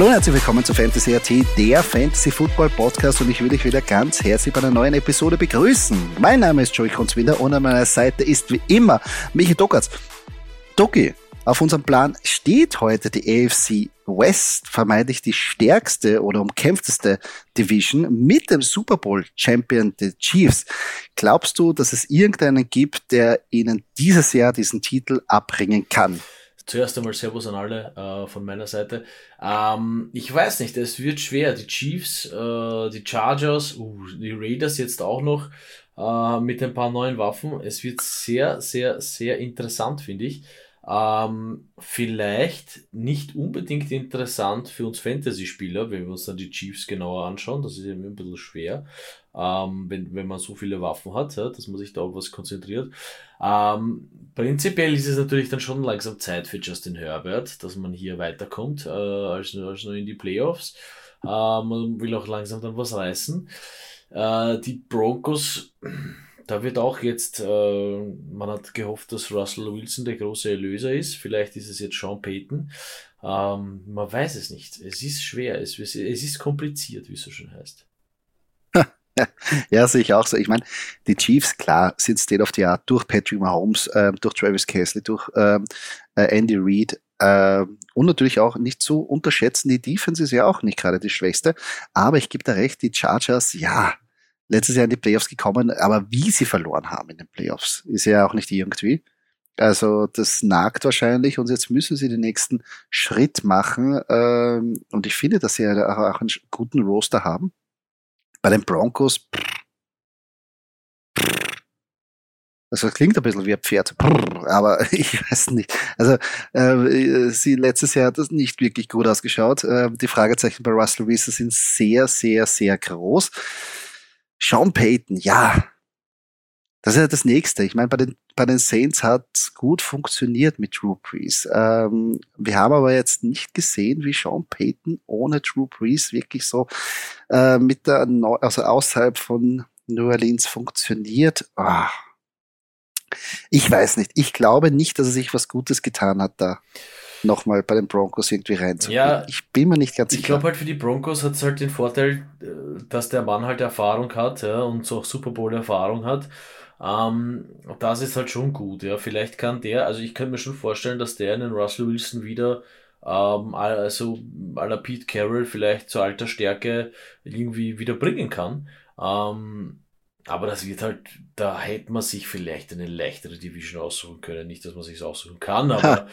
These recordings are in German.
Hallo und herzlich willkommen zu Fantasy AT, der Fantasy Football Podcast und ich will dich wieder ganz herzlich bei einer neuen Episode begrüßen. Mein Name ist Joey Kunzwinder und an meiner Seite ist wie immer Michi Dockertz. Doki, auf unserem Plan steht heute die AFC West, vermeintlich die stärkste oder umkämpfteste Division mit dem Super Bowl Champion der Chiefs. Glaubst du, dass es irgendeinen gibt, der ihnen dieses Jahr diesen Titel abbringen kann? Zuerst einmal Servus an alle äh, von meiner Seite. Ähm, ich weiß nicht, es wird schwer. Die Chiefs, äh, die Chargers, uh, die Raiders jetzt auch noch äh, mit ein paar neuen Waffen. Es wird sehr, sehr, sehr interessant, finde ich. Ähm, vielleicht nicht unbedingt interessant für uns Fantasy-Spieler, wenn wir uns dann die Chiefs genauer anschauen. Das ist eben ein bisschen schwer, ähm, wenn, wenn man so viele Waffen hat, ja, dass man sich da auf was konzentriert. Ähm, prinzipiell ist es natürlich dann schon langsam Zeit für Justin Herbert, dass man hier weiterkommt äh, als, als nur in die Playoffs. Äh, man will auch langsam dann was reißen. Äh, die Broncos da wird auch jetzt, äh, man hat gehofft, dass Russell Wilson der große Erlöser ist. Vielleicht ist es jetzt Sean Payton. Ähm, man weiß es nicht. Es ist schwer, es, es ist kompliziert, wie es so schön heißt. Ja, sehe ich auch so. Ich meine, die Chiefs, klar, sind State of the Art durch Patrick Mahomes, äh, durch Travis Casey, durch ähm, äh, Andy Reid. Äh, und natürlich auch nicht zu unterschätzen, die Defense ist ja auch nicht gerade die schwächste. Aber ich gebe da recht, die Chargers, ja, letztes Jahr in die Playoffs gekommen, aber wie sie verloren haben in den Playoffs, ist ja auch nicht irgendwie. Also das nagt wahrscheinlich und jetzt müssen sie den nächsten Schritt machen. Ähm, und ich finde, dass sie auch einen guten Roster haben. Bei den Broncos, also das klingt ein bisschen wie ein Pferd, aber ich weiß nicht. Also äh, sie letztes Jahr hat das nicht wirklich gut ausgeschaut. Äh, die Fragezeichen bei Russell Wilson sind sehr, sehr, sehr groß. Sean Payton, ja. Das ist ja das Nächste. Ich meine, bei den, bei den Saints hat gut funktioniert mit Drew Brees. Ähm, wir haben aber jetzt nicht gesehen, wie Sean Payton ohne Drew Brees wirklich so äh, mit der, also außerhalb von New Orleans funktioniert. Oh. Ich weiß nicht. Ich glaube nicht, dass er sich was Gutes getan hat da nochmal bei den Broncos irgendwie reinzugehen. Ja, ich bin mir nicht ganz sicher. Ich glaube halt für die Broncos hat es halt den Vorteil, äh, dass der Mann halt Erfahrung hat ja, und so auch Super Bowl Erfahrung hat. Ähm, das ist halt schon gut. Ja, vielleicht kann der, also ich könnte mir schon vorstellen, dass der einen Russell Wilson wieder ähm, also à la Pete Carroll vielleicht zur alter Stärke irgendwie wieder bringen kann. Ähm, aber das wird halt, da hätte man sich vielleicht eine leichtere Division aussuchen können. Nicht, dass man sich aussuchen kann, aber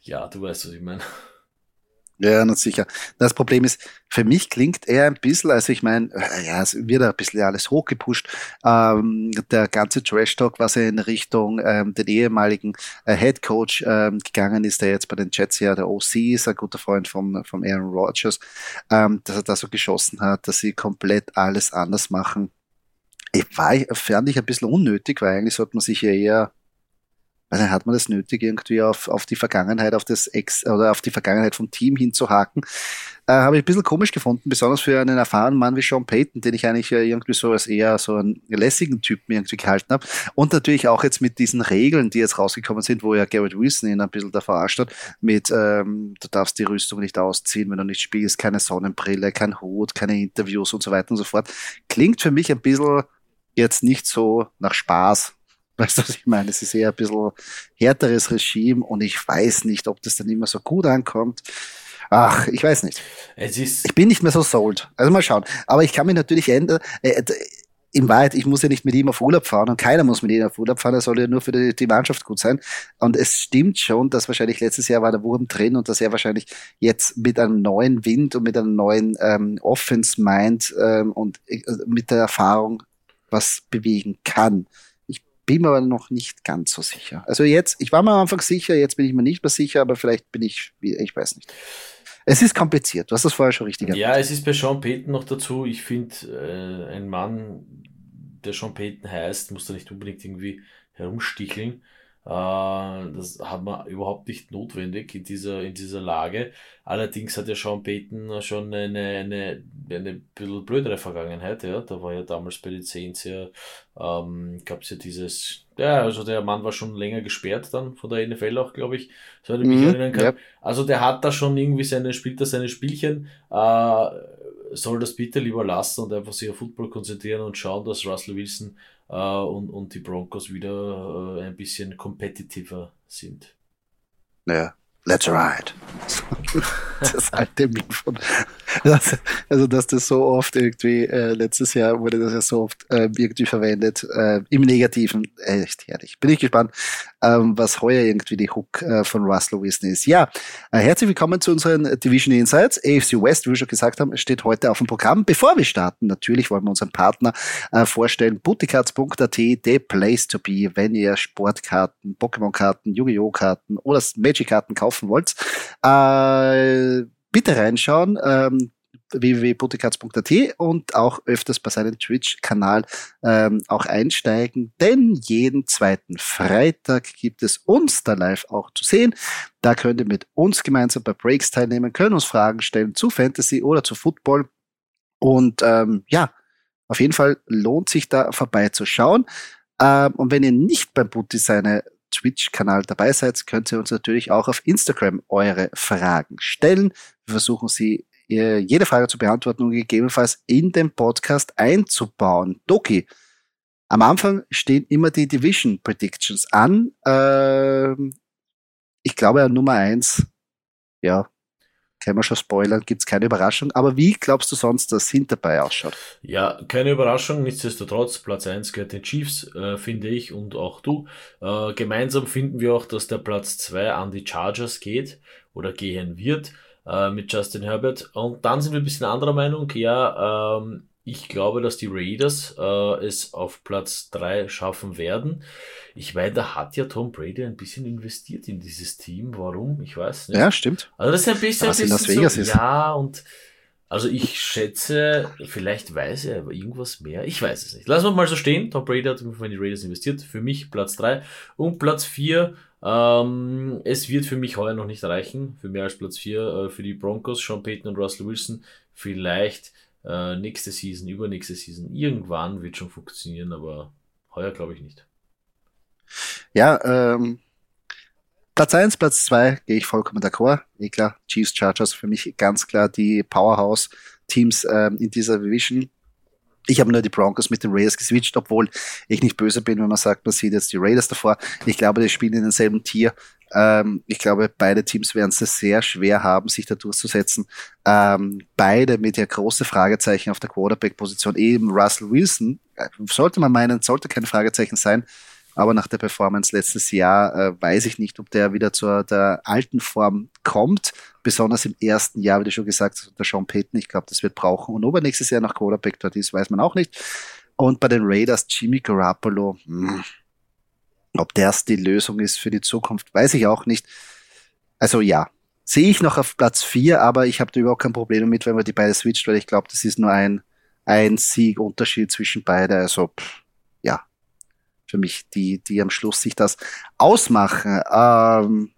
ja, du weißt, was ich meine. Ja, na sicher. Das Problem ist, für mich klingt er ein bisschen, also ich meine, äh, ja, es wird ein bisschen alles hochgepusht. Ähm, der ganze Trash-Talk, was er in Richtung ähm, den ehemaligen äh, Head Coach ähm, gegangen ist, der jetzt bei den Jets ja der OC ist, ein guter Freund vom, vom Aaron Rodgers, ähm, dass er da so geschossen hat, dass sie komplett alles anders machen. Ich war, fand ich ein bisschen unnötig, weil eigentlich sollte man sich ja eher also hat man das nötig, irgendwie auf, auf die Vergangenheit, auf das Ex oder auf die Vergangenheit vom Team hinzuhaken. Äh, Habe ich ein bisschen komisch gefunden, besonders für einen erfahrenen Mann wie Sean Payton, den ich eigentlich irgendwie so als eher so einen lässigen Typen irgendwie gehalten habe. Und natürlich auch jetzt mit diesen Regeln, die jetzt rausgekommen sind, wo ja Garrett Wilson ihn ein bisschen da verarscht hat, mit ähm, du darfst die Rüstung nicht ausziehen, wenn du nicht spielst, keine Sonnenbrille, kein Hut, keine Interviews und so weiter und so fort. Klingt für mich ein bisschen jetzt nicht so nach Spaß, Weißt du, was ich meine? Es ist eher ein bisschen härteres Regime und ich weiß nicht, ob das dann immer so gut ankommt. Ach, ich weiß nicht. ich bin nicht mehr so sold. Also mal schauen. Aber ich kann mich natürlich ändern. Äh, in Wahrheit, ich muss ja nicht mit ihm auf Urlaub fahren und keiner muss mit ihm auf Urlaub fahren, er soll ja nur für die, die, Mannschaft gut sein. Und es stimmt schon, dass wahrscheinlich letztes Jahr war der Wurm drin und dass er wahrscheinlich jetzt mit einem neuen Wind und mit einem neuen ähm, Offense-Mind ähm, und äh, mit der Erfahrung was bewegen kann bin mir aber noch nicht ganz so sicher. Also jetzt, ich war mir am Anfang sicher, jetzt bin ich mir nicht mehr sicher, aber vielleicht bin ich, ich weiß nicht. Es ist kompliziert, du hast das vorher schon richtig Ja, es ist bei Sean Payton noch dazu. Ich finde, äh, ein Mann, der Sean Payton heißt, muss da nicht unbedingt irgendwie herumsticheln. Äh, das hat man überhaupt nicht notwendig in dieser, in dieser Lage. Allerdings hat ja Sean Payton schon eine, eine, eine bisschen blödere Vergangenheit. Ja. Da war ja damals bei den Saints ja, ähm, gab es ja dieses, ja, also der Mann war schon länger gesperrt dann von der NFL auch, glaube ich, soweit ich mich mhm, erinnern kann. Ja. Also der hat da schon irgendwie seine, spielt da seine Spielchen. Äh, soll das bitte lieber lassen und einfach sich auf Football konzentrieren und schauen, dass Russell Wilson und, und die Broncos wieder äh, ein bisschen competitiver sind. Naja, let's ride. das alte Meme von. Das, also, dass das so oft irgendwie, äh, letztes Jahr wurde das ja so oft äh, irgendwie verwendet, äh, im Negativen. Echt herrlich. Bin ich gespannt, ähm, was heuer irgendwie die Hook äh, von Russell Wilson ist. Ja, äh, herzlich willkommen zu unseren Division Insights. AFC West, wie wir schon gesagt haben, steht heute auf dem Programm. Bevor wir starten, natürlich wollen wir unseren Partner äh, vorstellen. Bootycards.at, the place to be, wenn ihr Sportkarten, Pokémon-Karten, Yu-Gi-Oh! Karten oder Magic-Karten kaufen wollt. Äh, bitte reinschauen. Ähm, www.putikatz.at und auch öfters bei seinem Twitch-Kanal ähm, auch einsteigen, denn jeden zweiten Freitag gibt es uns da live auch zu sehen. Da könnt ihr mit uns gemeinsam bei Breaks teilnehmen, können uns Fragen stellen zu Fantasy oder zu Football und ähm, ja, auf jeden Fall lohnt sich da vorbeizuschauen. Ähm, und wenn ihr nicht beim Putti seine Twitch-Kanal dabei seid, könnt ihr uns natürlich auch auf Instagram eure Fragen stellen. Wir versuchen sie äh, jede Frage zu beantworten und gegebenenfalls in den Podcast einzubauen. Doki, am Anfang stehen immer die Division Predictions an. Ähm, ich glaube, Nummer eins, ja, können wir schon spoilern, gibt es keine Überraschung. Aber wie glaubst du sonst, dass hinterbei ausschaut? Ja, keine Überraschung. Nichtsdestotrotz, Platz 1 gehört den Chiefs, äh, finde ich, und auch du. Äh, gemeinsam finden wir auch, dass der Platz 2 an die Chargers geht oder gehen wird äh, mit Justin Herbert. Und dann sind wir ein bisschen anderer Meinung. Ja, ähm, ich glaube, dass die Raiders äh, es auf Platz 3 schaffen werden. Ich meine, da hat ja Tom Brady ein bisschen investiert in dieses Team. Warum? Ich weiß nicht. Ja, stimmt. Also das ist ein bisschen, ein bisschen Las Vegas so, ist. ja und also ich schätze, vielleicht weiß er aber irgendwas mehr. Ich weiß es nicht. Lassen wir mal so stehen. Tom Brady hat in die Raiders investiert. Für mich Platz 3 und Platz 4 ähm, es wird für mich heuer noch nicht reichen, für mehr als Platz 4 äh, für die Broncos, Sean Payton und Russell Wilson. Vielleicht äh, nächste Season, übernächste Season, irgendwann wird schon funktionieren, aber heuer glaube ich nicht. Ja, ähm, Platz 1, Platz 2 gehe ich vollkommen d'accord. Eh klar, Chiefs, Chargers für mich ganz klar die Powerhouse-Teams ähm, in dieser Division. Ich habe nur die Broncos mit den Raiders geswitcht, obwohl ich nicht böse bin, wenn man sagt, man sieht jetzt die Raiders davor. Ich glaube, die spielen in denselben Tier. Ähm, ich glaube, beide Teams werden es sehr schwer haben, sich da durchzusetzen. Ähm, beide mit ja große Fragezeichen auf der Quarterback-Position. Eben Russell Wilson, äh, sollte man meinen, sollte kein Fragezeichen sein. Aber nach der Performance letztes Jahr äh, weiß ich nicht, ob der wieder zur der alten Form kommt. Besonders im ersten Jahr, wie du schon gesagt hast, der Sean Payton, ich glaube, das wird brauchen. Und ob er nächstes Jahr nach Quarterback dort ist, weiß man auch nicht. Und bei den Raiders, Jimmy Garoppolo, mh, hm, ob das die Lösung ist für die Zukunft, weiß ich auch nicht. Also ja, sehe ich noch auf Platz vier, aber ich habe da überhaupt kein Problem damit, wenn man die beide switcht, weil ich glaube, das ist nur ein, ein Siegunterschied zwischen beide. Also pff, ja, für mich, die, die am Schluss sich das ausmachen. Ähm,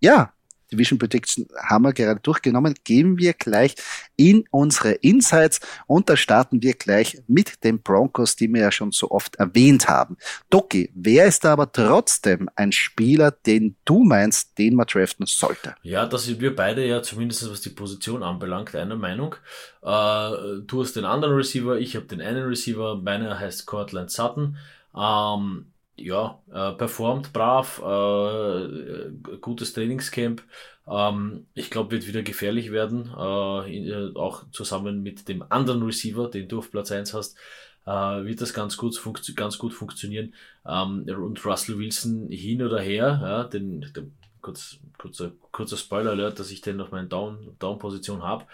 ja, Division Prediction haben wir gerade durchgenommen. Gehen wir gleich in unsere Insights und da starten wir gleich mit den Broncos, die wir ja schon so oft erwähnt haben. Doki, wer ist da aber trotzdem ein Spieler, den du meinst, den man draften sollte? Ja, da sind wir beide ja zumindest was die Position anbelangt, einer Meinung. Äh, du hast den anderen Receiver, ich habe den einen Receiver, meiner heißt Cortland Sutton. Ähm, ja, äh, performt brav, äh, gutes Trainingscamp. Ähm, ich glaube, wird wieder gefährlich werden, äh, in, äh, auch zusammen mit dem anderen Receiver, den du auf Platz 1 hast, äh, wird das ganz gut, ganz gut funktionieren. Ähm, und Russell Wilson hin oder her, ja, den, den kurz, kurzer, kurzer Spoiler-Alert, dass ich den auf meiner Down-Position Down habe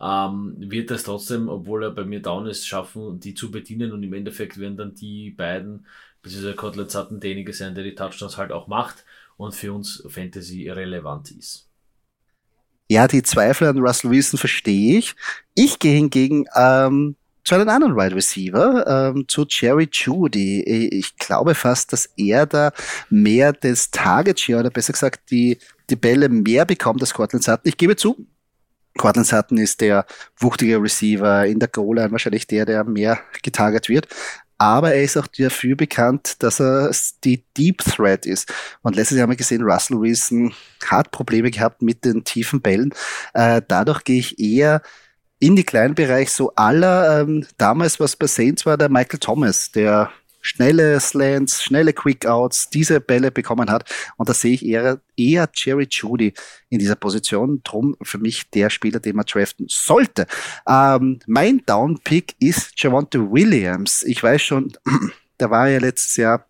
ähm, wird es trotzdem, obwohl er bei mir down ist, schaffen, die zu bedienen und im Endeffekt werden dann die beiden, beziehungsweise Kotlet Sutton derjenige sein, der die Touchdowns halt auch macht und für uns Fantasy relevant ist. Ja, die Zweifel an Russell Wilson verstehe ich. Ich gehe hingegen ähm, zu einem anderen Wide Receiver, ähm, zu Jerry Judy. Ich glaube fast, dass er da mehr des Target Share oder besser gesagt die, die Bälle mehr bekommt als Cortland Sutton. Ich gebe zu, Cortland Sutton ist der wuchtige Receiver in der Goal-Line, wahrscheinlich der, der mehr getarget wird. Aber er ist auch dafür bekannt, dass er die Deep Threat ist. Und letztes Jahr haben wir gesehen, Russell Wilson hat Probleme gehabt mit den tiefen Bällen. Äh, dadurch gehe ich eher in die kleinen Bereich so aller, ähm, damals was bei Saints war der Michael Thomas, der schnelle Slants, schnelle Quickouts, diese Bälle bekommen hat. Und da sehe ich eher, eher Jerry Judy in dieser Position. Drum für mich der Spieler, den man draften sollte. Ähm, mein Downpick ist Javante Williams. Ich weiß schon, der war ja letztes Jahr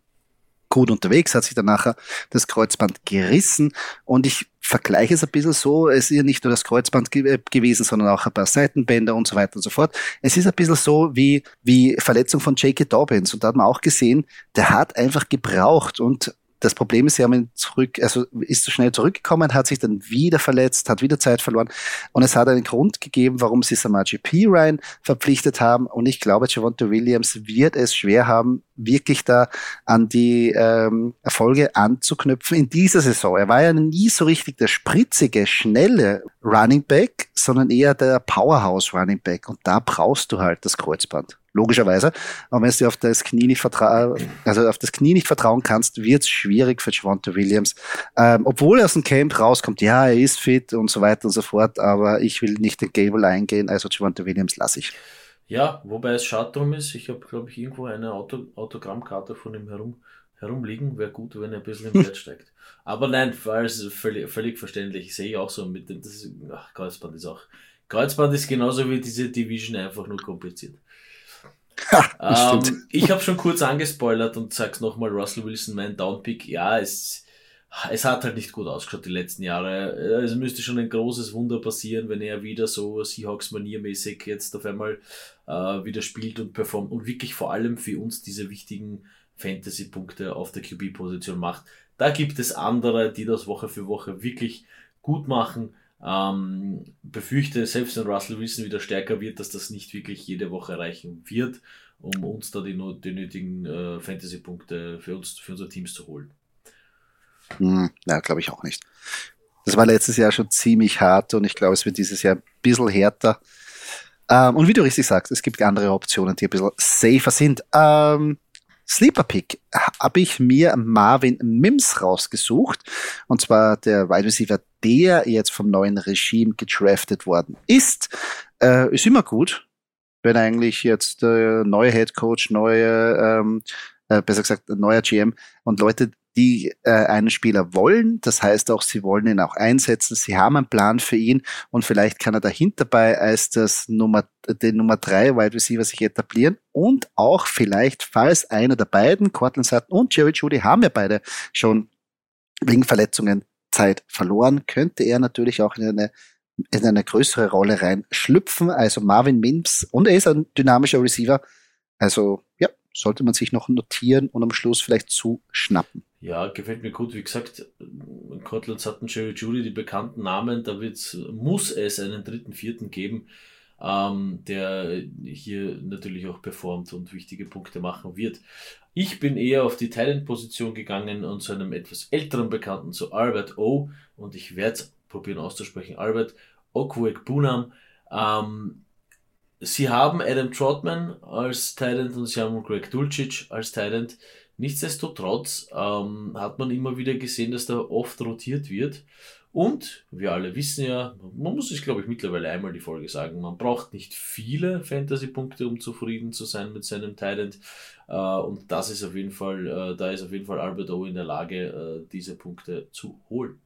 gut unterwegs, hat sich dann nachher das Kreuzband gerissen und ich vergleiche es ein bisschen so, es ist ja nicht nur das Kreuzband ge äh, gewesen, sondern auch ein paar Seitenbänder und so weiter und so fort. Es ist ein bisschen so wie, wie Verletzung von J.K. Dobbins und da hat man auch gesehen, der hat einfach gebraucht und das Problem ist, sie haben ihn zurück, also ist so schnell zurückgekommen, hat sich dann wieder verletzt, hat wieder Zeit verloren. Und es hat einen Grund gegeben, warum sie Samaji P. Ryan verpflichtet haben. Und ich glaube, Javonte Williams wird es schwer haben, wirklich da an die ähm, Erfolge anzuknüpfen in dieser Saison. Er war ja nie so richtig der spritzige, schnelle Running Back, sondern eher der Powerhouse Running Back. Und da brauchst du halt das Kreuzband logischerweise. Aber wenn du auf das Knie nicht vertrauen, also auf das Knie nicht vertrauen kannst, wird es schwierig für Javante Williams. Ähm, obwohl er aus dem Camp rauskommt, ja, er ist fit und so weiter und so fort, aber ich will nicht den Gable eingehen, also Javante Williams lasse ich. Ja, wobei es schade drum ist, ich habe, glaube ich, irgendwo eine Auto Autogrammkarte von ihm herum, herumliegen. Wäre gut, wenn er ein bisschen im Wert steigt. Aber nein, weil es völlig, völlig verständlich. Ich sehe auch so mit dem, das ist, ach, Kreuzband ist auch, Kreuzband ist genauso wie diese Division einfach nur kompliziert. Ähm, ich habe schon kurz angespoilert und sag's nochmal, Russell Wilson, mein Downpick. Ja, es, es hat halt nicht gut ausgeschaut die letzten Jahre. Es müsste schon ein großes Wunder passieren, wenn er wieder so Seahawks-maniermäßig jetzt auf einmal äh, wieder spielt und performt und wirklich vor allem für uns diese wichtigen Fantasy-Punkte auf der QB-Position macht. Da gibt es andere, die das Woche für Woche wirklich gut machen. Ähm, befürchte, selbst wenn Russell Wilson wieder stärker wird, dass das nicht wirklich jede Woche reichen wird, um uns da die, die nötigen äh, Fantasy-Punkte für uns, für unser Teams zu holen. Hm, ja, glaube ich auch nicht. Das war letztes Jahr schon ziemlich hart und ich glaube, es wird dieses Jahr ein bisschen härter. Ähm, und wie du richtig sagst, es gibt andere Optionen, die ein bisschen safer sind. Ähm, Sleeper Pick habe ich mir Marvin Mims rausgesucht. Und zwar der Wide Receiver, der jetzt vom neuen Regime gedraftet worden ist. Äh, ist immer gut, wenn eigentlich jetzt äh, neue Head Coach, neue, ähm, äh, besser gesagt, neuer GM und Leute die äh, einen Spieler wollen. Das heißt auch, sie wollen ihn auch einsetzen. Sie haben einen Plan für ihn und vielleicht kann er dahinter bei als das Nummer, den Nummer drei Wide Receiver sich etablieren und auch vielleicht, falls einer der beiden, Cortland Sutton und Jerry Judy haben ja beide schon wegen Verletzungen Zeit verloren, könnte er natürlich auch in eine in eine größere Rolle reinschlüpfen. Also Marvin Mims und er ist ein dynamischer Receiver. Also ja, sollte man sich noch notieren und am Schluss vielleicht zuschnappen. Ja, gefällt mir gut. Wie gesagt, Cortland Sutton, Jerry Judy, die bekannten Namen, da wird's, muss es einen dritten, vierten geben, ähm, der hier natürlich auch performt und wichtige Punkte machen wird. Ich bin eher auf die Talent-Position gegangen und zu einem etwas älteren Bekannten, zu Albert O. Und ich werde es probieren auszusprechen. Albert Okwek Bunam. Ähm, sie haben Adam Trotman als Talent und sie haben Greg Dulcich als Talent. Nichtsdestotrotz ähm, hat man immer wieder gesehen, dass da oft rotiert wird. Und wir alle wissen ja, man muss es glaube ich mittlerweile einmal die Folge sagen, man braucht nicht viele Fantasy-Punkte, um zufrieden zu sein mit seinem Talent. Äh, und das ist auf jeden Fall, äh, da ist auf jeden Fall Albert O in der Lage, äh, diese Punkte zu holen.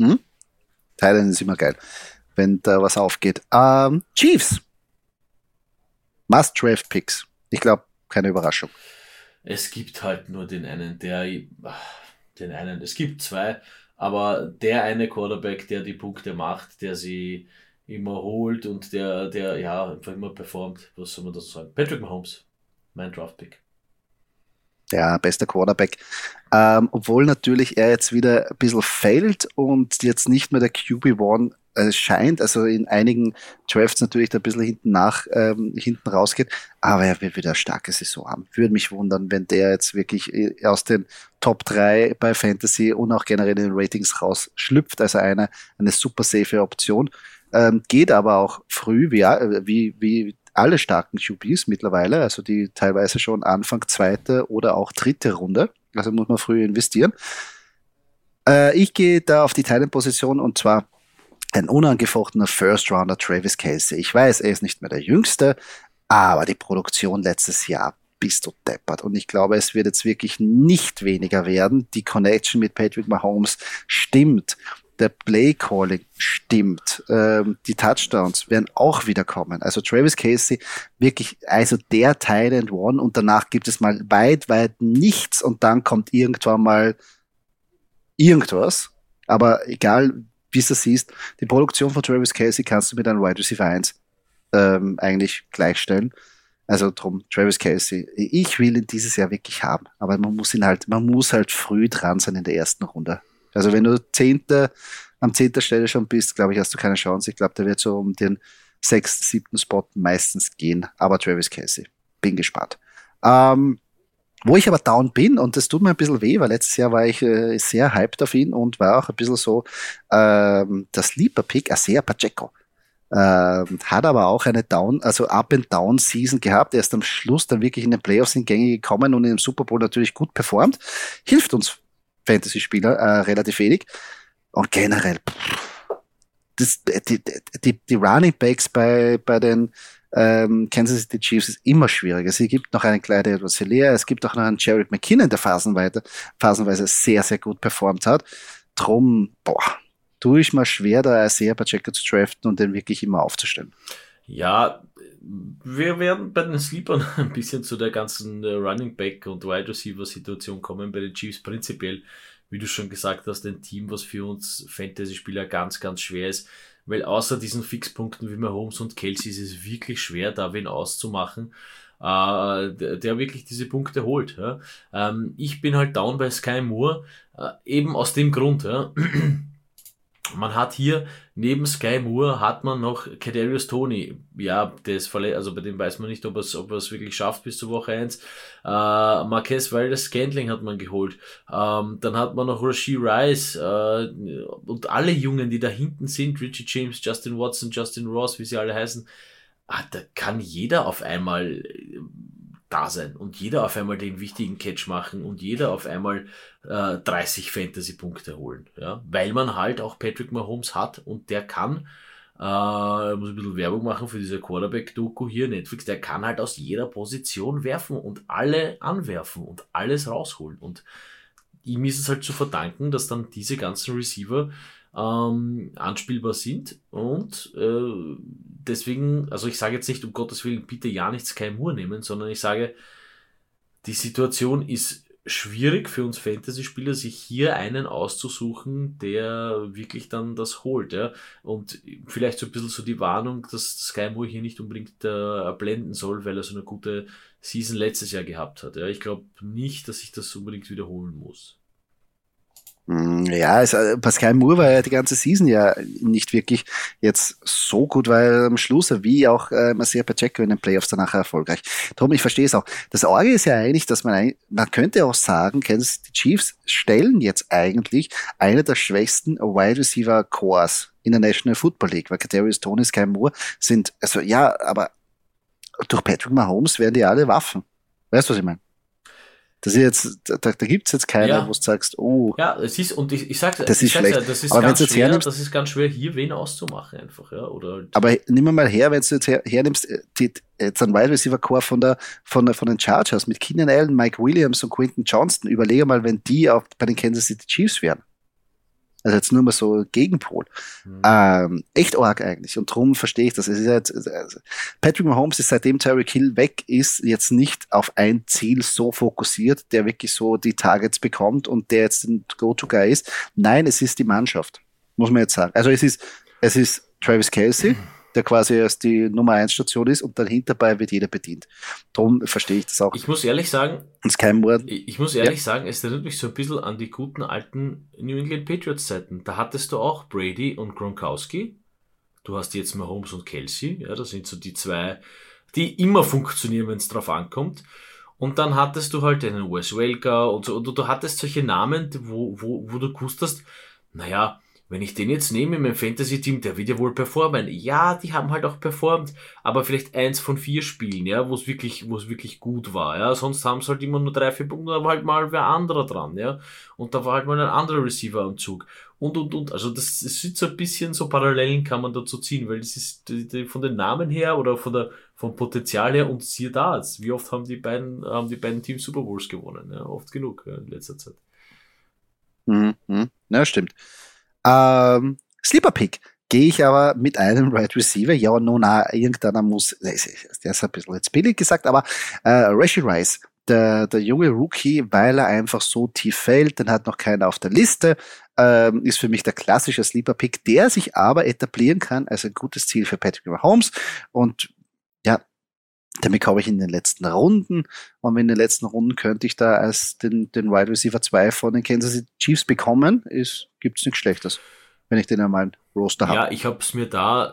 Hm? Talent ist immer geil, wenn da was aufgeht. Ähm, Chiefs. Must-Draft-Picks. Ich glaube, keine Überraschung es gibt halt nur den einen, der, den einen, es gibt zwei, aber der eine Quarterback, der die Punkte macht, der sie immer holt und der, der, ja, einfach immer performt, was soll man dazu sagen? Patrick Mahomes, mein Draftpick. Ja, bester Quarterback. Ähm, obwohl natürlich er jetzt wieder ein bisschen failt und jetzt nicht mehr der QB1 es scheint, also in einigen Drafts natürlich da ein bisschen hinten nach, ähm, hinten rausgeht, aber er wird wieder eine starke Saison haben. Würde mich wundern, wenn der jetzt wirklich äh, aus den Top 3 bei Fantasy und auch generell in den Ratings rausschlüpft, also eine, eine super safe Option. Ähm, geht aber auch früh, wie, wie, wie alle starken QBs mittlerweile, also die teilweise schon Anfang zweite oder auch dritte Runde. Also muss man früh investieren. Äh, ich gehe da auf die Teilenposition und zwar ein unangefochtener First Rounder Travis Kelsey. Ich weiß, er ist nicht mehr der Jüngste, aber die Produktion letztes Jahr bist du deppert. Und ich glaube, es wird jetzt wirklich nicht weniger werden. Die Connection mit Patrick Mahomes stimmt. Der Play Calling stimmt. Ähm, die Touchdowns werden auch wieder kommen. Also Travis Casey wirklich, also der Teil and One und danach gibt es mal weit, weit nichts und dann kommt irgendwann mal irgendwas. Aber egal, wie du siehst, die Produktion von Travis Casey kannst du mit einem Wide Receiver 1 ähm, eigentlich gleichstellen. Also drum, Travis Casey, ich will ihn dieses Jahr wirklich haben, aber man muss ihn halt, man muss halt früh dran sein in der ersten Runde. Also wenn du zehnte, am zehnter Stelle schon bist, glaube ich, hast du keine Chance. Ich glaube, der wird so um den sechsten, siebten Spot meistens gehen. Aber Travis Casey, bin gespannt. Ähm, wo ich aber down bin, und das tut mir ein bisschen weh, weil letztes Jahr war ich äh, sehr hyped auf ihn und war auch ein bisschen so ähm, das Sleeper-Pick, Asea Pacheco. Ähm, hat aber auch eine Down, also Up-and-Down-Season gehabt. Er ist am Schluss dann wirklich in den Playoffs in Gänge gekommen und im Super Bowl natürlich gut performt. Hilft uns Fantasy-Spieler äh, relativ wenig. Und generell, pff, das, die, die, die Running Backs bei, bei den ähm, Kansas City Chiefs ist immer schwieriger. Es gibt noch einen Clyde Edwards Hilaire, es gibt auch noch einen Jared McKinnon, der phasenweise, phasenweise sehr, sehr gut performt hat. Drum, boah, tue ich mal schwer, da sehr Pacheco zu draften und den wirklich immer aufzustellen. Ja, wir werden bei den Sleepern ein bisschen zu der ganzen äh, Running Back und Wide Receiver Situation kommen bei den Chiefs prinzipiell. Wie du schon gesagt hast, ein Team, was für uns Fantasy-Spieler ganz, ganz schwer ist weil außer diesen Fixpunkten wie Mahomes und Kelsey ist es wirklich schwer, da wen auszumachen, äh, der, der, wirklich diese Punkte holt. Ja. Ähm, ich bin halt down bei Sky Moore, äh, eben aus dem Grund. Ja. Man hat hier neben Sky Moore hat man noch Kadarius Tony. Ja, der also bei dem weiß man nicht, ob er es ob wirklich schafft bis zur Woche 1. Äh, Marquez Valdez Scantling hat man geholt. Ähm, dann hat man noch Rashi Rice äh, und alle Jungen, die da hinten sind, Richie James, Justin Watson, Justin Ross, wie sie alle heißen. Ah, da kann jeder auf einmal da sein und jeder auf einmal den wichtigen Catch machen und jeder auf einmal äh, 30 Fantasy-Punkte holen. Ja? Weil man halt auch Patrick Mahomes hat und der kann, äh, muss ein bisschen Werbung machen für diese Quarterback-Doku hier, Netflix, der kann halt aus jeder Position werfen und alle anwerfen und alles rausholen. Und ihm ist es halt zu verdanken, dass dann diese ganzen Receiver ähm, anspielbar sind und äh, deswegen, also ich sage jetzt nicht, um Gottes Willen, bitte ja nicht Sky Moore nehmen, sondern ich sage, die Situation ist schwierig für uns Fantasy-Spieler, sich hier einen auszusuchen, der wirklich dann das holt. Ja? Und vielleicht so ein bisschen so die Warnung, dass Sky Moore hier nicht unbedingt äh, blenden soll, weil er so eine gute Season letztes Jahr gehabt hat. Ja? Ich glaube nicht, dass ich das unbedingt wiederholen muss. Hm, ja, also Pascal Moore war ja die ganze Season ja nicht wirklich jetzt so gut, weil am Schluss, wie auch äh, Marcia Pacheco in den Playoffs danach erfolgreich. Darum, ich verstehe es auch. Das Orge ist ja eigentlich, dass man, man könnte auch sagen, Kansas die Chiefs stellen jetzt eigentlich eine der schwächsten Wide Receiver Cores in der National Football League, weil Kadarius Tony, Sky Moore sind, also ja, aber durch Patrick Mahomes werden die alle Waffen. Weißt du, was ich meine? Das ist jetzt, da, da gibt es jetzt keiner, ja. wo du sagst, oh. Ja, es ist, und ich, ich sag's, das ich ist schlecht. Ja, das ist aber ganz jetzt schwer, hernimmst, das ist ganz schwer, hier wen auszumachen einfach, ja, oder. Aber nimm mal her, wenn du jetzt her, hernimmst, äh, die, jetzt ein Wide Receiver Core von der, von der, von den Chargers mit Keenan Allen, Mike Williams und Quinton Johnston, überlege mal, wenn die auch bei den Kansas City Chiefs wären. Also jetzt nur mal so Gegenpol. Mhm. Ähm, echt arg eigentlich. Und darum verstehe ich das. Es ist jetzt, also Patrick Mahomes ist seitdem Terry Hill weg ist, jetzt nicht auf ein Ziel so fokussiert, der wirklich so die Targets bekommt und der jetzt ein Go-To-Guy ist. Nein, es ist die Mannschaft. Muss man jetzt sagen. Also es ist, es ist Travis Kelsey. Mhm der quasi erst die Nummer 1 Station ist und dann hinterbei wird jeder bedient. Darum verstehe ich das auch. Ich muss ehrlich sagen, ist kein Mord. Ich muss ehrlich ja. sagen, es erinnert mich so ein bisschen an die guten alten New England Patriots Zeiten. Da hattest du auch Brady und Gronkowski Du hast jetzt Mahomes und Kelsey, ja, das sind so die zwei, die immer funktionieren, wenn es drauf ankommt. Und dann hattest du halt einen Wes Welker und so, und du hattest solche Namen, wo, wo, wo du gewusst hast, naja, wenn ich den jetzt nehme in meinem Fantasy-Team, der wird ja wohl performen. Ja, die haben halt auch performt, aber vielleicht eins von vier Spielen, ja, wo es wirklich, wo es wirklich gut war, ja. Sonst haben es halt immer nur drei, vier Punkte, war halt mal wer anderer dran, ja. Und da war halt mal ein anderer Receiver am Zug. Und, und, und. Also das, das sind so ein bisschen so Parallelen kann man dazu ziehen, weil es ist die, die, von den Namen her oder von der, vom Potenzial her und siehe da, wie oft haben die beiden, haben die beiden Teams Super Bowls gewonnen, ja. Oft genug ja, in letzter Zeit. Mhm, mhm. Ja, stimmt. Ähm, Sleeper Pick gehe ich aber mit einem Right Receiver. Ja, nun, irgendeiner muss, der ist ein bisschen jetzt billig gesagt, aber äh, Rashi Rice, der, der junge Rookie, weil er einfach so tief fällt, den hat noch keiner auf der Liste, ähm, ist für mich der klassische Sleeper Pick, der sich aber etablieren kann als ein gutes Ziel für Patrick Mahomes und ja, damit komme ich in den letzten Runden. Und in den letzten Runden könnte ich da als den, den Wide Receiver 2 von den Kansas City Chiefs bekommen, ist, gibt's nichts Schlechtes, wenn ich den in meinem Roster habe. Ja, ich habe es mir da,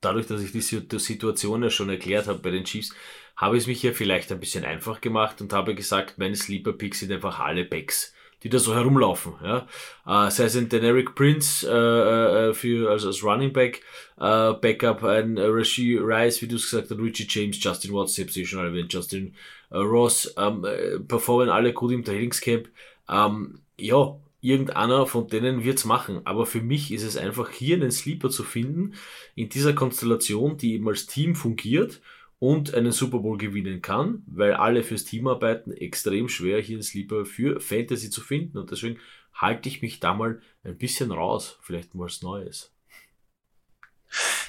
dadurch, dass ich die Situation ja schon erklärt habe bei den Chiefs, habe ich es mich ja vielleicht ein bisschen einfach gemacht und habe gesagt, meine Sleeper Picks sind einfach alle Backs die da so herumlaufen. Ja? Äh, sei es ein Deneric Prince äh, äh, für, also als Running Back, äh, Backup, ein äh, Rasheed Rice, wie du es gesagt hast, Richie James, Justin Watts, selbst eh schon erwähnt, Justin äh, Ross, ähm, äh, performen alle gut im Trainingscamp. Ähm, ja, irgendeiner von denen wird's machen. Aber für mich ist es einfach hier einen Sleeper zu finden, in dieser Konstellation, die eben als Team fungiert und einen Super Bowl gewinnen kann, weil alle fürs Team arbeiten, extrem schwer hier einen Sleeper für Fantasy zu finden und deswegen halte ich mich da mal ein bisschen raus, vielleicht mal was Neues.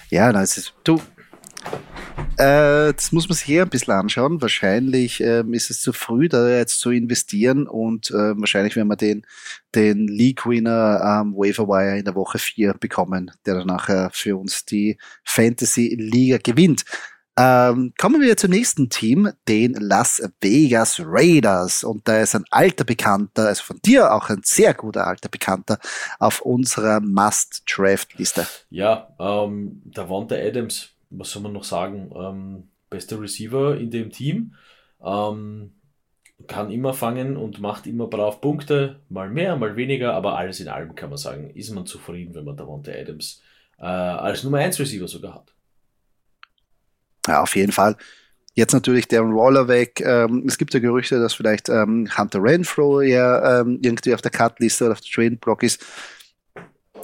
Ja, das ist, du, äh, das muss man sich hier ein bisschen anschauen. Wahrscheinlich ähm, ist es zu früh, da jetzt zu investieren und äh, wahrscheinlich werden wir den, den League-Winner am ähm, Waverwire in der Woche 4 bekommen, der dann nachher für uns die Fantasy-Liga gewinnt. Ähm, kommen wir zum nächsten Team, den Las Vegas Raiders. Und da ist ein alter Bekannter, also von dir auch ein sehr guter alter Bekannter, auf unserer Must-Draft-Liste. Ja, ähm, da der Adams, was soll man noch sagen? Ähm, bester Receiver in dem Team. Ähm, kann immer fangen und macht immer brav Punkte, mal mehr, mal weniger, aber alles in allem kann man sagen, ist man zufrieden, wenn man Davante Adams äh, als Nummer 1 Receiver sogar hat. Ja, auf jeden Fall. Jetzt natürlich Darren Waller weg. Ähm, es gibt ja Gerüchte, dass vielleicht ähm, Hunter Renfro ja ähm, irgendwie auf der Cutliste oder auf der Trade Block ist.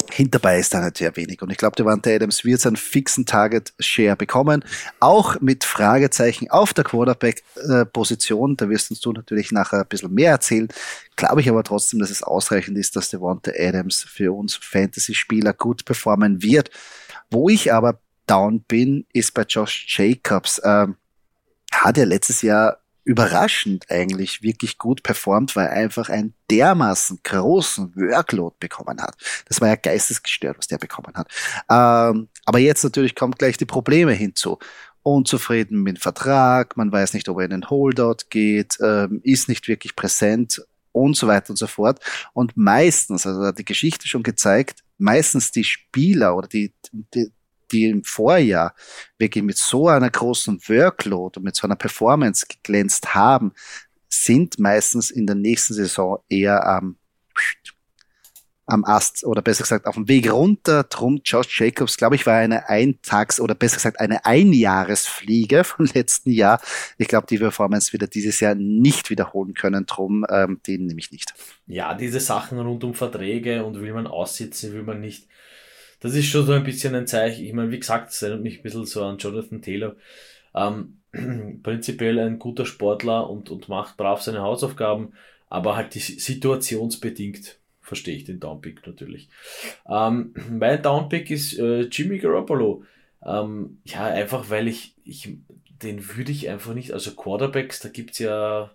Hinterbei ist da halt sehr wenig. Und ich glaube, Devante Adams wird seinen fixen Target-Share bekommen. Auch mit Fragezeichen auf der Quarterback-Position. Da wirst uns du natürlich nachher ein bisschen mehr erzählen. Glaube ich aber trotzdem, dass es ausreichend ist, dass Devante Adams für uns Fantasy-Spieler gut performen wird. Wo ich aber down bin, ist bei Josh Jacobs. Ähm, hat er letztes Jahr überraschend eigentlich wirklich gut performt, weil er einfach einen dermaßen großen Workload bekommen hat. Das war ja geistesgestört, was der bekommen hat. Ähm, aber jetzt natürlich kommt gleich die Probleme hinzu. Unzufrieden mit dem Vertrag, man weiß nicht, ob er in den Holdout geht, ähm, ist nicht wirklich präsent und so weiter und so fort. Und meistens, also hat die Geschichte schon gezeigt, meistens die Spieler oder die, die, die im Vorjahr wirklich mit so einer großen Workload und mit so einer Performance geglänzt haben, sind meistens in der nächsten Saison eher am, am Ast oder besser gesagt auf dem Weg runter. Drum Josh Jacobs, glaube ich, war eine Eintags- oder besser gesagt eine Einjahresfliege vom letzten Jahr. Ich glaube, die Performance wird er dieses Jahr nicht wiederholen können. Drum ähm, den nehme ich nicht. Ja, diese Sachen rund um Verträge und will man aussitzen, will man nicht das ist schon so ein bisschen ein Zeichen. Ich meine, wie gesagt, es erinnert mich ein bisschen so an Jonathan Taylor. Ähm, prinzipiell ein guter Sportler und, und macht brav seine Hausaufgaben, aber halt die situationsbedingt verstehe ich den Downpick natürlich. Ähm, mein Downpick ist äh, Jimmy Garoppolo. Ähm, ja, einfach weil ich, ich, den würde ich einfach nicht, also Quarterbacks, da gibt's ja,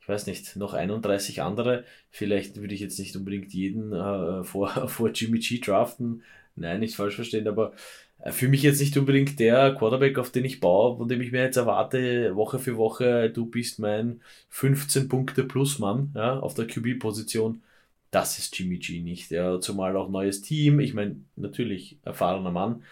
ich weiß nicht, noch 31 andere. Vielleicht würde ich jetzt nicht unbedingt jeden äh, vor, vor Jimmy G draften, Nein, nicht falsch verstehen, aber äh, für mich jetzt nicht unbedingt der Quarterback, auf den ich baue, von dem ich mir jetzt erwarte, Woche für Woche, du bist mein 15 Punkte plus Mann ja, auf der QB-Position. Das ist Jimmy G nicht. Ja, zumal auch neues Team. Ich meine, natürlich erfahrener Mann.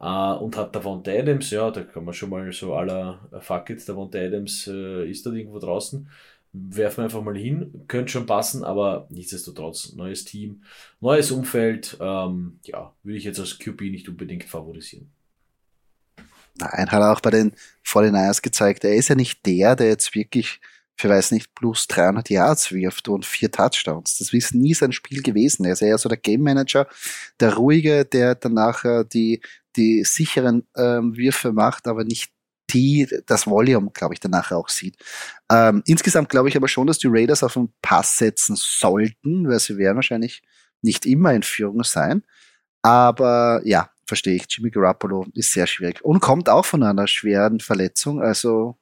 Uh, und hat Davante Adams, ja, da kann man schon mal so aller Fuck it, Davante Adams äh, ist dort irgendwo draußen. Werfen wir einfach mal hin, könnte schon passen, aber nichtsdestotrotz, neues Team, neues Umfeld, ähm, ja, würde ich jetzt als QB nicht unbedingt favorisieren. Nein, hat er auch bei den 49ers gezeigt, er ist ja nicht der, der jetzt wirklich für weiß nicht, plus 300 Yards wirft und vier Touchdowns. Das ist nie sein Spiel gewesen. Er ist eher so der Game Manager, der ruhige, der danach die, die sicheren ähm, Würfe macht, aber nicht die das Volume, glaube ich, danach auch sieht. Ähm, insgesamt glaube ich aber schon, dass die Raiders auf einen Pass setzen sollten, weil sie werden wahrscheinlich nicht immer in Führung sein. Aber ja, verstehe ich. Jimmy Garoppolo ist sehr schwierig und kommt auch von einer schweren Verletzung. Also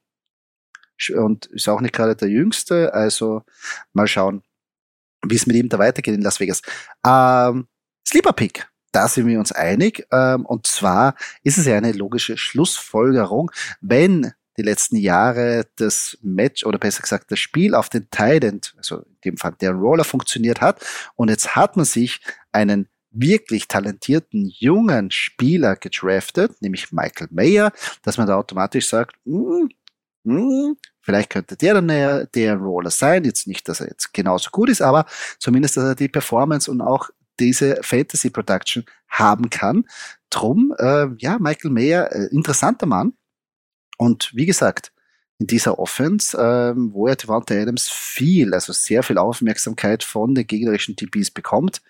und ist auch nicht gerade der Jüngste. Also mal schauen, wie es mit ihm da weitergeht in Las Vegas. Ähm, Sleeper Pick. Da sind wir uns einig. Ähm, und zwar ist es ja eine logische Schlussfolgerung, wenn die letzten Jahre das Match oder besser gesagt das Spiel auf den Tident, also in dem Fall der Roller funktioniert hat und jetzt hat man sich einen wirklich talentierten jungen Spieler gedraftet, nämlich Michael Mayer, dass man da automatisch sagt, mh, mh, hm, vielleicht könnte der dann der Roller sein, jetzt nicht, dass er jetzt genauso gut ist, aber zumindest, dass er die Performance und auch diese Fantasy Production haben kann. Drum, äh, ja, Michael Mayer, äh, interessanter Mann. Und wie gesagt, in dieser Offense, äh, wo er Devante Adams viel, also sehr viel Aufmerksamkeit von den gegnerischen DBs bekommt,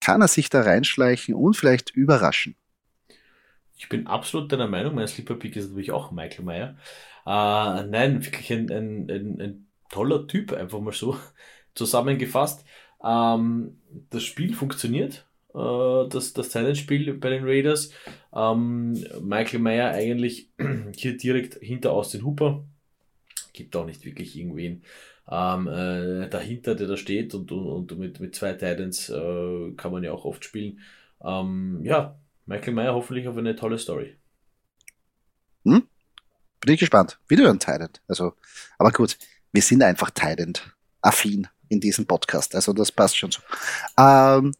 kann er sich da reinschleichen und vielleicht überraschen. Ich bin absolut deiner Meinung, mein Sleeper Pick ist natürlich auch Michael Meyer. Äh, nein, wirklich ein, ein, ein, ein, toller Typ, einfach mal so zusammengefasst. Ähm, das Spiel funktioniert, äh, das, das Silent-Spiel bei den Raiders. Ähm, Michael Meyer eigentlich hier direkt hinter Austin Hooper. Gibt auch nicht wirklich irgendwen ähm, äh, dahinter, der da steht und, und, und mit, mit zwei Titans äh, kann man ja auch oft spielen. Ähm, ja, Michael Meyer hoffentlich auf eine tolle Story. Hm? Bin ich gespannt. Wieder ein Tident. Also, aber gut, wir sind einfach Tident-affin in diesem Podcast. Also das passt schon so. Ähm,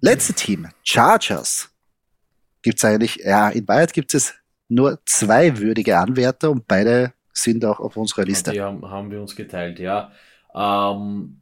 letzte Team, Chargers. Gibt es eigentlich, ja, in Wahrheit gibt es nur zwei würdige Anwärter und beide sind auch auf unserer Liste. Die haben, haben wir uns geteilt, ja. Ähm,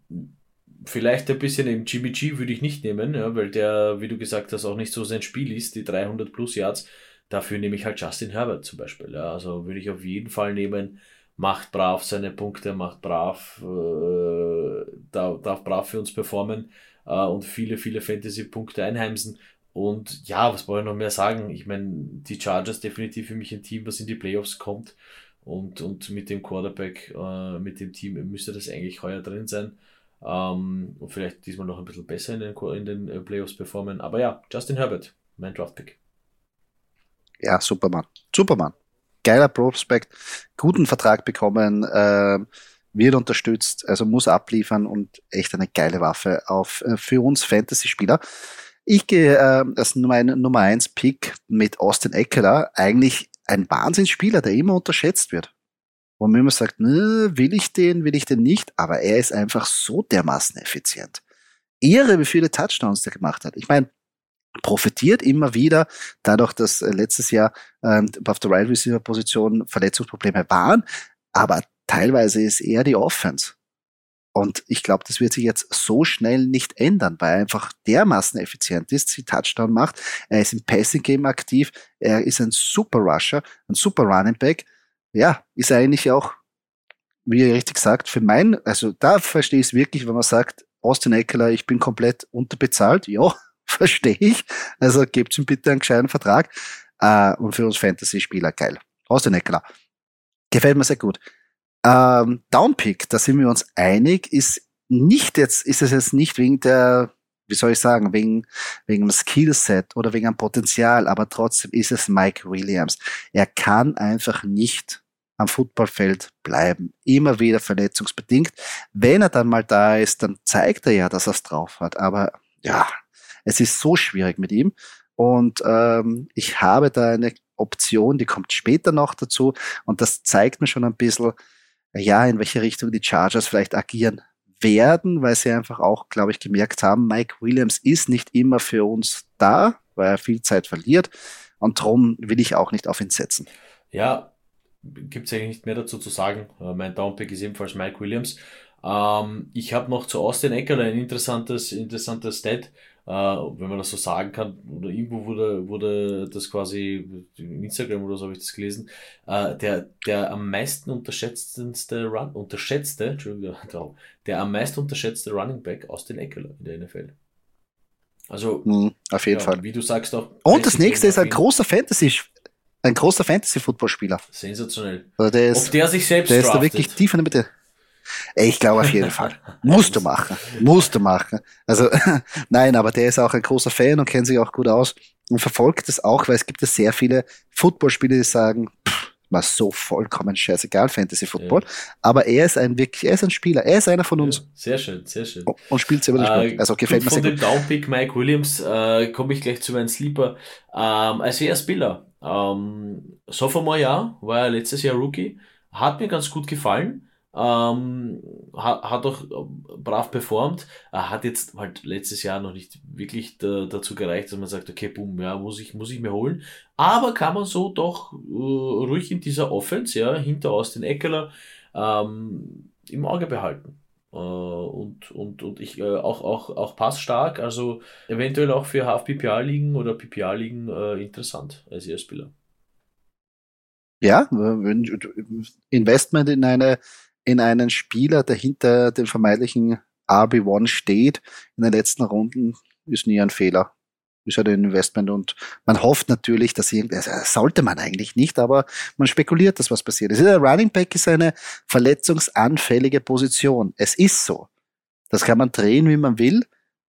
vielleicht ein bisschen im Jimmy G würde ich nicht nehmen, ja, weil der, wie du gesagt hast, auch nicht so sein Spiel ist, die 300 plus Yards. Dafür nehme ich halt Justin Herbert zum Beispiel. Ja. Also würde ich auf jeden Fall nehmen, macht brav seine Punkte, macht brav, äh, darf, darf brav für uns performen äh, und viele, viele Fantasy-Punkte einheimsen. Und ja, was wollen wir noch mehr sagen? Ich meine, die Chargers definitiv für mich ein Team, das in die Playoffs kommt. Und, und mit dem Quarterback, äh, mit dem Team müsste das eigentlich heuer drin sein. Ähm, und vielleicht diesmal noch ein bisschen besser in den, in den äh, Playoffs performen. Aber ja, Justin Herbert, mein Draftpick. Ja, Superman. Superman. Geiler Prospect, guten Vertrag bekommen, äh, wird unterstützt, also muss abliefern und echt eine geile Waffe auf äh, für uns Fantasy-Spieler. Ich gehe äh, als mein Nummer 1 Pick mit Austin Eckler, eigentlich ein Wahnsinnsspieler, der immer unterschätzt wird wo man immer sagt, ne, will ich den, will ich den nicht, aber er ist einfach so dermaßen effizient. Ehre, wie viele Touchdowns der gemacht hat. Ich meine, profitiert immer wieder dadurch, dass äh, letztes Jahr ähm, auf der Wide Receiver Position Verletzungsprobleme waren, aber teilweise ist er die Offense. Und ich glaube, das wird sich jetzt so schnell nicht ändern, weil er einfach dermaßen effizient ist, sie Touchdown macht. Er ist im Passing Game aktiv. Er ist ein super Rusher, ein super Running Back ja, ist eigentlich auch, wie ihr richtig sagt, für mein, also da verstehe ich es wirklich, wenn man sagt, Austin Eckler, ich bin komplett unterbezahlt. Ja, verstehe ich. Also gebt ihm bitte einen gescheiten Vertrag. Äh, und für uns Fantasy-Spieler geil. Austin Eckler. Gefällt mir sehr gut. Ähm, Downpick, da sind wir uns einig, ist nicht jetzt, ist es jetzt nicht wegen der, wie soll ich sagen, wegen, wegen dem Skillset oder wegen dem Potenzial, aber trotzdem ist es Mike Williams. Er kann einfach nicht am Footballfeld bleiben. Immer wieder verletzungsbedingt. Wenn er dann mal da ist, dann zeigt er ja, dass er es drauf hat. Aber ja, es ist so schwierig mit ihm. Und ähm, ich habe da eine Option, die kommt später noch dazu. Und das zeigt mir schon ein bisschen, ja, in welche Richtung die Chargers vielleicht agieren werden, weil sie einfach auch, glaube ich, gemerkt haben, Mike Williams ist nicht immer für uns da, weil er viel Zeit verliert. Und darum will ich auch nicht auf ihn setzen. Ja, gibt es eigentlich nicht mehr dazu zu sagen. Äh, mein Downpick ist ebenfalls Mike Williams. Ähm, ich habe noch zu Austin Eckler ein interessantes, interessantes Stat, äh, wenn man das so sagen kann. Oder irgendwo wurde, wurde das quasi, in Instagram oder so habe ich das gelesen, äh, der, der am meisten unterschätzteste Run, unterschätzte, Entschuldigung, der am meisten unterschätzte Running Back aus den Eckler in der NFL. Also, mhm, auf jeden ja, Fall. Wie du sagst auch. Und das nächste ist ein großer Fantasy, ein großer Fantasy-Football-Spieler. Sensationell. Also der ist, Ob der sich selbst Der ist da wirklich tief in der Mitte. Ich glaube auf jeden Fall. Musst du machen. Musst du machen. Also, nein, aber der ist auch ein großer Fan und kennt sich auch gut aus und verfolgt das auch, weil es gibt ja sehr viele Footballspieler, die sagen, pff, war so vollkommen scheißegal, Fantasy Football. Ja. Aber er ist ein wirklich, er ist ein Spieler, er ist einer von uns. Ja, sehr schön, sehr schön. Und spielt selber den äh, Also gefällt mir sehr gut. Von dem Downpick Mike Williams äh, komme ich gleich zu meinem Sleeper. Ähm, als er Spieler, ähm, Sophomore Jahr, war er letztes Jahr Rookie, hat mir ganz gut gefallen. Ähm, hat, hat auch brav performt. Er hat jetzt halt letztes Jahr noch nicht wirklich da, dazu gereicht, dass man sagt, okay, boom, ja, muss ich, muss ich mir holen. Aber kann man so doch äh, ruhig in dieser Offense, ja, hinter Austin Eckler, ähm, im Auge behalten. Äh, und, und, und ich äh, auch, auch, auch passstark, also eventuell auch für Half-PPA-Ligen oder PPA-Ligen äh, interessant als Spieler. Ja, Investment in eine in einen Spieler, der hinter den vermeintlichen RB1 steht, in den letzten Runden, ist nie ein Fehler. Ist halt ein Investment und man hofft natürlich, dass irgendwie, also sollte man eigentlich nicht, aber man spekuliert, dass was passiert ist. Der Running Back ist eine verletzungsanfällige Position. Es ist so. Das kann man drehen, wie man will.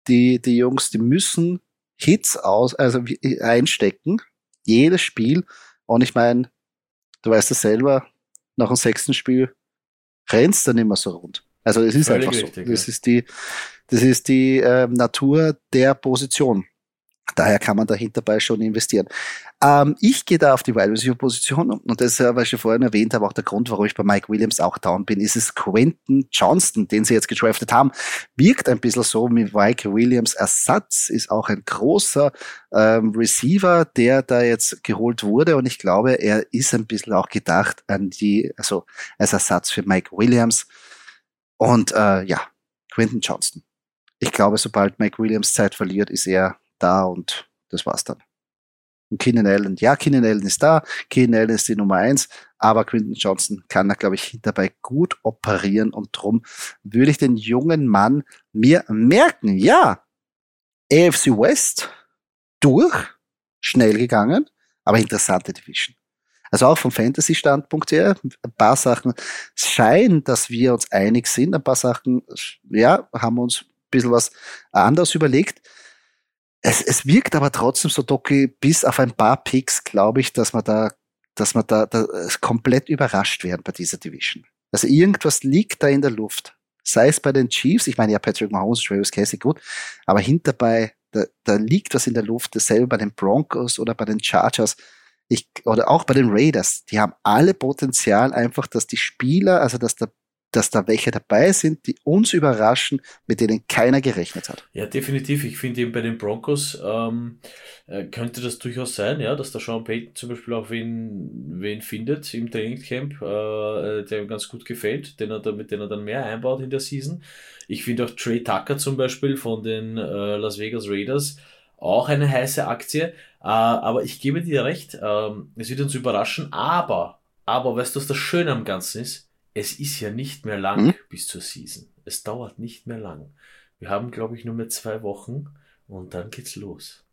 Die, die Jungs, die müssen Hits aus, also einstecken. Jedes Spiel. Und ich meine, du weißt es selber, nach dem sechsten Spiel rennst dann immer so rund. Also es ist Völlig einfach so. Richtig, das ja. ist die, das ist die äh, Natur der Position. Daher kann man dahinter bei schon investieren. Ähm, ich gehe da auf die Wide Receiver Position und das, äh, was ich vorhin erwähnt habe, auch der Grund, warum ich bei Mike Williams auch down bin, ist es Quentin Johnston, den sie jetzt gedraftet haben, wirkt ein bisschen so wie Mike Williams Ersatz, ist auch ein großer ähm, Receiver, der da jetzt geholt wurde und ich glaube, er ist ein bisschen auch gedacht an die, also als Ersatz für Mike Williams und äh, ja, Quentin Johnston. Ich glaube, sobald Mike Williams Zeit verliert, ist er da und das war's dann. Und Keenan Allen, ja, Keenan Allen ist da, Keenan Allen ist die Nummer eins, aber Quinton Johnson kann da, glaube ich, dabei gut operieren und drum würde ich den jungen Mann mir merken, ja, AFC West durch, schnell gegangen, aber interessante Division. Also auch vom Fantasy-Standpunkt her, ein paar Sachen scheinen, dass wir uns einig sind, ein paar Sachen, ja, haben wir uns ein bisschen was anders überlegt. Es, es wirkt aber trotzdem so, Doki, bis auf ein paar Picks, glaube ich, dass man da, dass man da, da komplett überrascht werden bei dieser Division. Also irgendwas liegt da in der Luft. Sei es bei den Chiefs, ich meine ja Patrick Mahomes, Travis Casey, gut, aber hinterbei, da, da liegt was in der Luft, dasselbe bei den Broncos oder bei den Chargers. Ich, oder auch bei den Raiders, die haben alle Potenzial einfach, dass die Spieler, also dass der dass da welche dabei sind, die uns überraschen, mit denen keiner gerechnet hat. Ja, definitiv. Ich finde eben bei den Broncos ähm, äh, könnte das durchaus sein, ja, dass der Sean Payton zum Beispiel auch wen, wen findet im Trainingcamp, äh, der ihm ganz gut gefällt, den er dann, mit dem er dann mehr einbaut in der Season. Ich finde auch Trey Tucker zum Beispiel von den äh, Las Vegas Raiders auch eine heiße Aktie. Äh, aber ich gebe dir recht, ähm, es wird uns überraschen, aber, aber weißt du, was das Schöne am Ganzen ist? Es ist ja nicht mehr lang hm? bis zur Season. Es dauert nicht mehr lang. Wir haben, glaube ich, nur mehr zwei Wochen und dann geht's los.